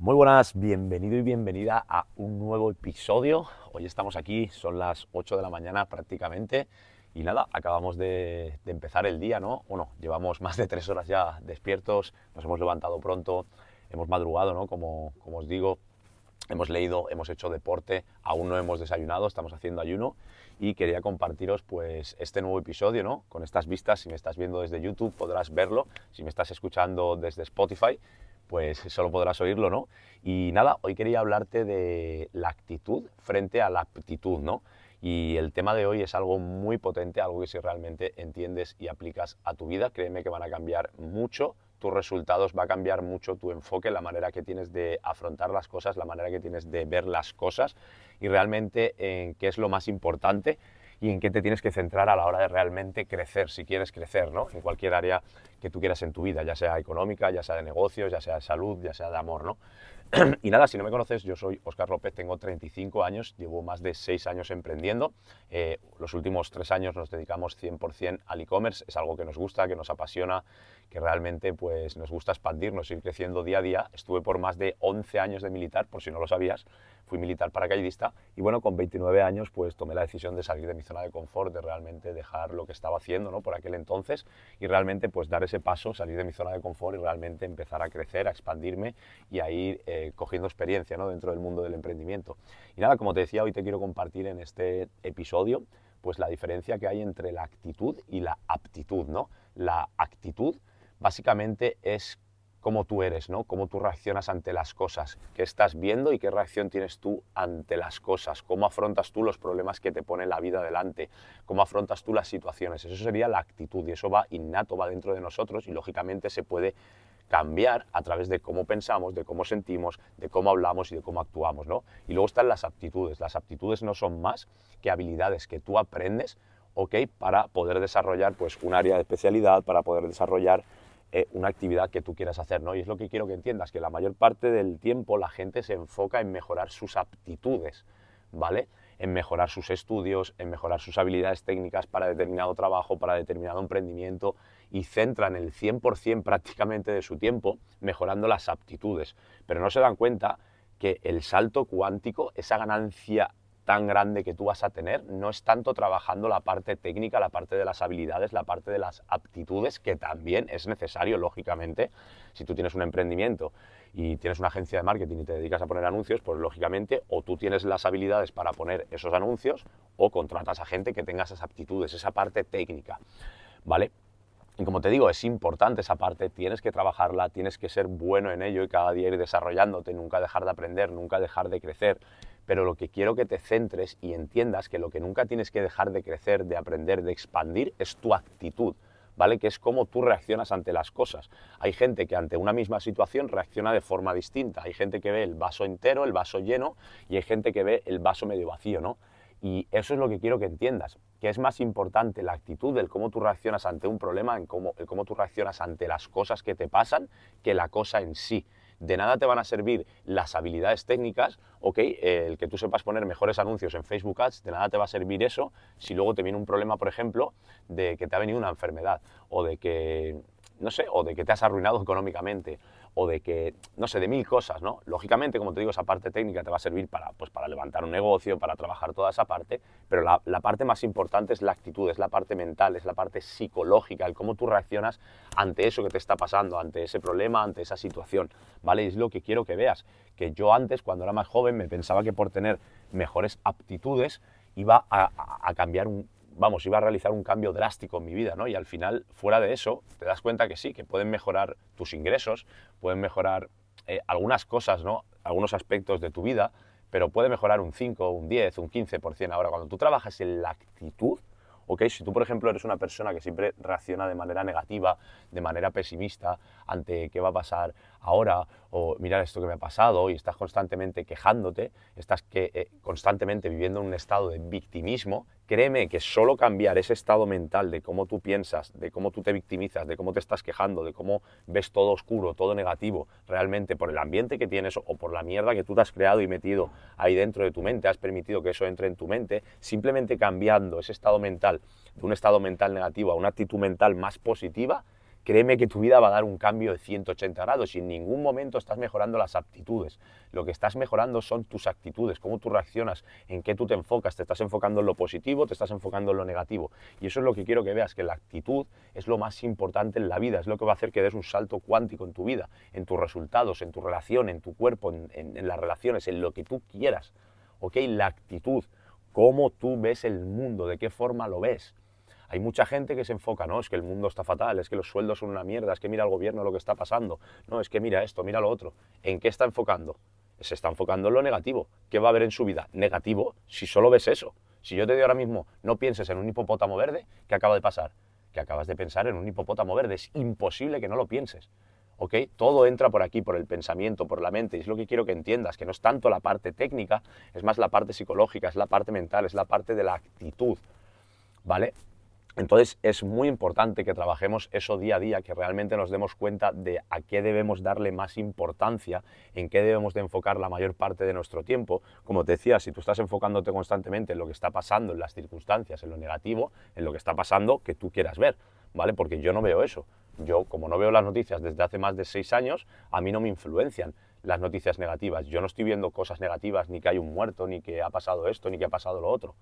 Muy buenas, bienvenido y bienvenida a un nuevo episodio. Hoy estamos aquí, son las 8 de la mañana prácticamente y nada, acabamos de, empezar el día, ¿no? Bueno, llevamos más de tres horas ya despiertos, nos hemos levantado pronto, hemos madrugado, ¿no? Como, como os digo, hemos leído, hemos hecho deporte, aún no hemos desayunado, estamos haciendo ayuno y quería compartiros pues este nuevo episodio, ¿no? Con estas vistas, si me estás viendo desde YouTube podrás verlo, si me estás escuchando desde Spotify pues solo podrás oírlo, ¿no? Y nada, hoy quería hablarte de la actitud frente a la aptitud, ¿no? Y el tema de hoy es algo muy potente, algo que si realmente entiendes y aplicas a tu vida, créeme que van a cambiar mucho tus resultados, va a cambiar mucho tu enfoque, la manera que tienes de afrontar las cosas, la manera que tienes de ver las cosas y realmente en qué es lo más importante y en qué te tienes que centrar a la hora de realmente crecer, si quieres crecer, ¿no? En cualquier área que tú quieras en tu vida, ya sea económica, ya sea de negocios, ya sea de salud, ya sea de amor, ¿no? y nada, si no me conoces, yo soy Oscar López, tengo 35 años, llevo más de 6 años emprendiendo. Eh, los últimos 3 años nos dedicamos 100% al e-commerce, es algo que nos gusta, que nos apasiona, que realmente pues, nos gusta expandirnos, ir creciendo día a día. Estuve por más de 11 años de militar, por si no lo sabías, fui militar paracaidista y bueno, con 29 años pues tomé la decisión de salir de mi zona de confort, de realmente dejar lo que estaba haciendo ¿no? por aquel entonces y realmente pues dar ese paso, salir de mi zona de confort y realmente empezar a crecer, a expandirme y a ir... Eh, cogiendo experiencia ¿no? dentro del mundo del emprendimiento. Y nada, como te decía, hoy te quiero compartir en este episodio pues la diferencia que hay entre la actitud y la aptitud. ¿no? La actitud básicamente es cómo tú eres, ¿no? Cómo tú reaccionas ante las cosas, qué estás viendo y qué reacción tienes tú ante las cosas, cómo afrontas tú los problemas que te pone la vida delante, cómo afrontas tú las situaciones. Eso sería la actitud y eso va innato, va dentro de nosotros y lógicamente se puede cambiar a través de cómo pensamos, de cómo sentimos, de cómo hablamos y de cómo actuamos, ¿no? Y luego están las aptitudes. Las aptitudes no son más que habilidades que tú aprendes, ¿ok? Para poder desarrollar pues un área de especialidad, para poder desarrollar eh, una actividad que tú quieras hacer, ¿no? Y es lo que quiero que entiendas, que la mayor parte del tiempo la gente se enfoca en mejorar sus aptitudes, ¿vale? en mejorar sus estudios, en mejorar sus habilidades técnicas para determinado trabajo, para determinado emprendimiento y centran el 100% prácticamente de su tiempo mejorando las aptitudes. Pero no se dan cuenta que el salto cuántico, esa ganancia tan grande que tú vas a tener, no es tanto trabajando la parte técnica, la parte de las habilidades, la parte de las aptitudes, que también es necesario, lógicamente, si tú tienes un emprendimiento y tienes una agencia de marketing y te dedicas a poner anuncios, pues lógicamente o tú tienes las habilidades para poner esos anuncios o contratas a gente que tenga esas aptitudes, esa parte técnica, ¿vale? Y como te digo, es importante esa parte, tienes que trabajarla, tienes que ser bueno en ello y cada día ir desarrollándote, nunca dejar de aprender, nunca dejar de crecer. Pero lo que quiero que te centres y entiendas que lo que nunca tienes que dejar de crecer, de aprender, de expandir es tu actitud. ¿vale? Que es cómo tú reaccionas ante las cosas. Hay gente que ante una misma situación reacciona de forma distinta. Hay gente que ve el vaso entero, el vaso lleno, y hay gente que ve el vaso medio vacío, ¿no? Y eso es lo que quiero que entiendas, que es más importante la actitud del cómo tú reaccionas ante un problema, en cómo, el cómo tú reaccionas ante las cosas que te pasan, que la cosa en sí de nada te van a servir las habilidades técnicas, ok, el que tú sepas poner mejores anuncios en Facebook Ads, de nada te va a servir eso si luego te viene un problema, por ejemplo, de que te ha venido una enfermedad o de que, no sé, o de que te has arruinado económicamente o de que, no sé, de mil cosas, ¿no? Lógicamente, como te digo, esa parte técnica te va a servir para, pues, para levantar un negocio, para trabajar toda esa parte, pero la, la, parte más importante es la actitud, es la parte mental, es la parte psicológica, el cómo tú reaccionas ante eso que te está pasando, ante ese problema, ante esa situación, ¿vale? Es lo que quiero que veas, que yo antes, cuando era más joven, me pensaba que por tener mejores aptitudes iba a cambiar un, vamos, iba a realizar un cambio drástico en mi vida, ¿no? Y al final, fuera de eso, te das cuenta que sí, que pueden mejorar tus ingresos, pueden mejorar eh, algunas cosas, ¿no? Algunos aspectos de tu vida, pero puede mejorar un 5, un 10, un 15%. Ahora, cuando tú trabajas en la actitud, ¿ok? Si tú, por ejemplo, eres una persona que siempre reacciona de manera negativa, de manera pesimista ante qué va a pasar ahora o mirar esto que me ha pasado y estás constantemente quejándote, estás que, eh, constantemente viviendo en un estado de victimismo, créeme que solo cambiar ese estado mental de cómo tú piensas, de cómo tú te victimizas, de cómo te estás quejando, de cómo ves todo oscuro, todo negativo, realmente por el ambiente que tienes o por la mierda que tú te has creado y metido ahí dentro de tu mente, has permitido que eso entre en tu mente, simplemente cambiando ese estado mental de un estado mental negativo a una actitud mental más positiva, créeme que tu vida va a dar un cambio de 180 grados y en ningún momento estás mejorando las aptitudes. Lo que estás mejorando son tus actitudes, cómo tú reaccionas, en qué tú te enfocas, te estás enfocando en lo positivo, te estás enfocando en lo negativo. Y eso es lo que quiero que veas, que la actitud es lo más importante en la vida, es lo que va a hacer que des un salto cuántico en tu vida, en tus resultados, en tu relación, en tu cuerpo, en, las relaciones, en lo que tú quieras. ¿Ok? La actitud, cómo tú ves el mundo, de qué forma lo ves. Hay mucha gente que se enfoca, no, es que el mundo está fatal, es que los sueldos son una mierda, es que mira el gobierno lo que está pasando, no, es que mira esto, mira lo otro. ¿En qué está enfocando? Se está enfocando en lo negativo. ¿Qué va a haber en su vida? Negativo si solo ves eso. Si yo te digo ahora mismo, no pienses en un hipopótamo verde, ¿qué acaba de pasar? Que acabas de pensar en un hipopótamo verde. Es imposible que no lo pienses. ¿ok? Todo entra por aquí, por el pensamiento, por la mente, y es lo que quiero que entiendas, que no es tanto la parte técnica, es más la parte psicológica, es la parte mental, es la parte de la actitud, ¿vale? Entonces es muy importante que trabajemos eso día a día, que realmente nos demos cuenta de a qué debemos darle más importancia, en qué debemos de enfocar la mayor parte de nuestro tiempo. Como te decía, si tú estás enfocándote constantemente en lo que está pasando, en las circunstancias, en lo negativo, en lo que está pasando que tú quieras ver, ¿vale? Porque yo no veo eso. Yo, como no veo las noticias desde hace más de seis años, a mí no me influencian las noticias negativas. Yo no estoy viendo cosas negativas, ni que hay un muerto, ni que ha pasado esto, ni que ha pasado lo otro.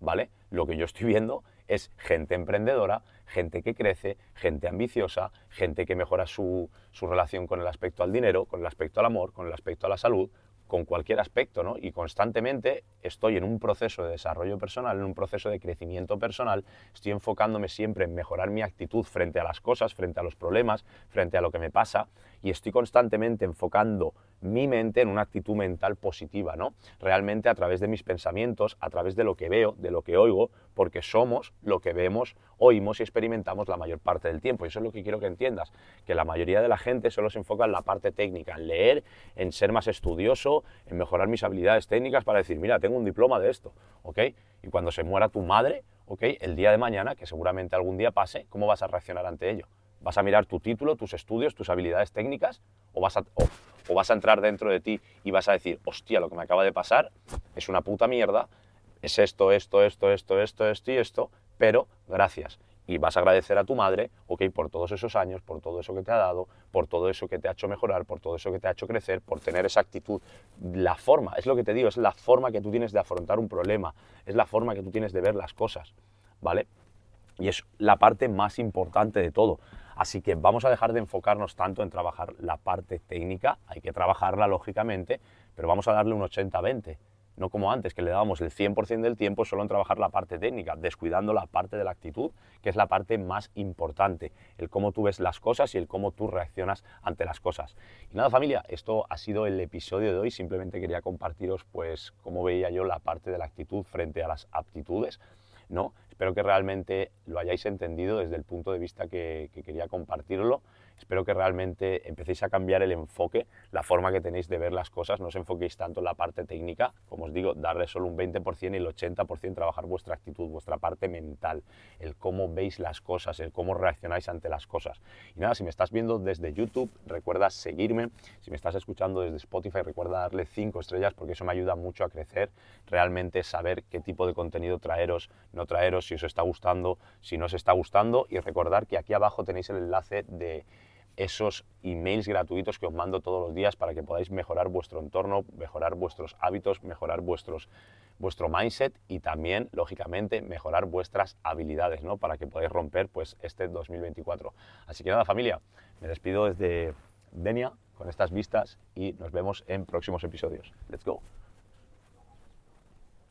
¿vale? Lo que yo estoy viendo es gente emprendedora, gente que crece, gente ambiciosa, gente que mejora su, su, relación con el aspecto al dinero, con el aspecto al amor, con el aspecto a la salud, con cualquier aspecto, ¿no? Y constantemente estoy en un proceso de desarrollo personal, en un proceso de crecimiento personal, estoy enfocándome siempre en mejorar mi actitud frente a las cosas, frente a los problemas, frente a lo que me pasa, y estoy constantemente enfocando mi mente en una actitud mental positiva, ¿no? Realmente a través de mis pensamientos, a través de lo que veo, de lo que oigo, porque somos lo que vemos, oímos y experimentamos la mayor parte del tiempo. Y eso es lo que quiero que entiendas, que la mayoría de la gente solo se enfoca en la parte técnica, en leer, en ser más estudioso, en mejorar mis habilidades técnicas para decir, mira, tengo un diploma de esto, ¿ok? Y cuando se muera tu madre, ¿ok? El día de mañana, que seguramente algún día pase, ¿cómo vas a reaccionar ante ello? ¿Vas a mirar tu título, tus estudios, tus habilidades técnicas? ¿O vas a, o vas a entrar dentro de ti y vas a decir, hostia, lo que me acaba de pasar es una puta mierda, es esto, esto, esto, esto, esto, esto y esto, pero gracias. Y vas a agradecer a tu madre, ok, por todos esos años, por todo eso que te ha dado, por todo eso que te ha hecho mejorar, por todo eso que te ha hecho crecer, por tener esa actitud. La forma, es lo que te digo, es la forma que tú tienes de afrontar un problema, es la forma que tú tienes de ver las cosas, ¿vale? Y es la parte más importante de todo. Así que vamos a dejar de enfocarnos tanto en trabajar la parte técnica, hay que trabajarla lógicamente, pero vamos a darle un 80-20, no como antes, que le dábamos el 100% del tiempo solo en trabajar la parte técnica, descuidando la parte de la actitud, que es la parte más importante, el cómo tú ves las cosas y el cómo tú reaccionas ante las cosas. Y nada familia, esto ha sido el episodio de hoy, simplemente quería compartiros pues cómo veía yo la parte de la actitud frente a las aptitudes, ¿no? Espero que realmente lo hayáis entendido desde el punto de vista que, quería compartirlo. Espero que realmente empecéis a cambiar el enfoque, la forma que tenéis de ver las cosas. No os enfoquéis tanto en la parte técnica, como os digo, darle solo un 20% y el 80% trabajar vuestra actitud, vuestra parte mental, el cómo veis las cosas, el cómo reaccionáis ante las cosas. Y nada, si me estás viendo desde YouTube, recuerda seguirme. Si me estás escuchando desde Spotify, recuerda darle 5 estrellas porque eso me ayuda mucho a crecer, realmente saber qué tipo de contenido traeros, no traeros si os está gustando, si no os está gustando y recordar que aquí abajo tenéis el enlace de esos emails gratuitos que os mando todos los días para que podáis mejorar vuestro entorno, mejorar vuestros hábitos, mejorar vuestros, vuestro mindset y también, lógicamente, mejorar vuestras habilidades, ¿no? Para que podáis romper pues, este 2024. Así que nada, familia, me despido desde Denia con estas vistas y nos vemos en próximos episodios. Let's go.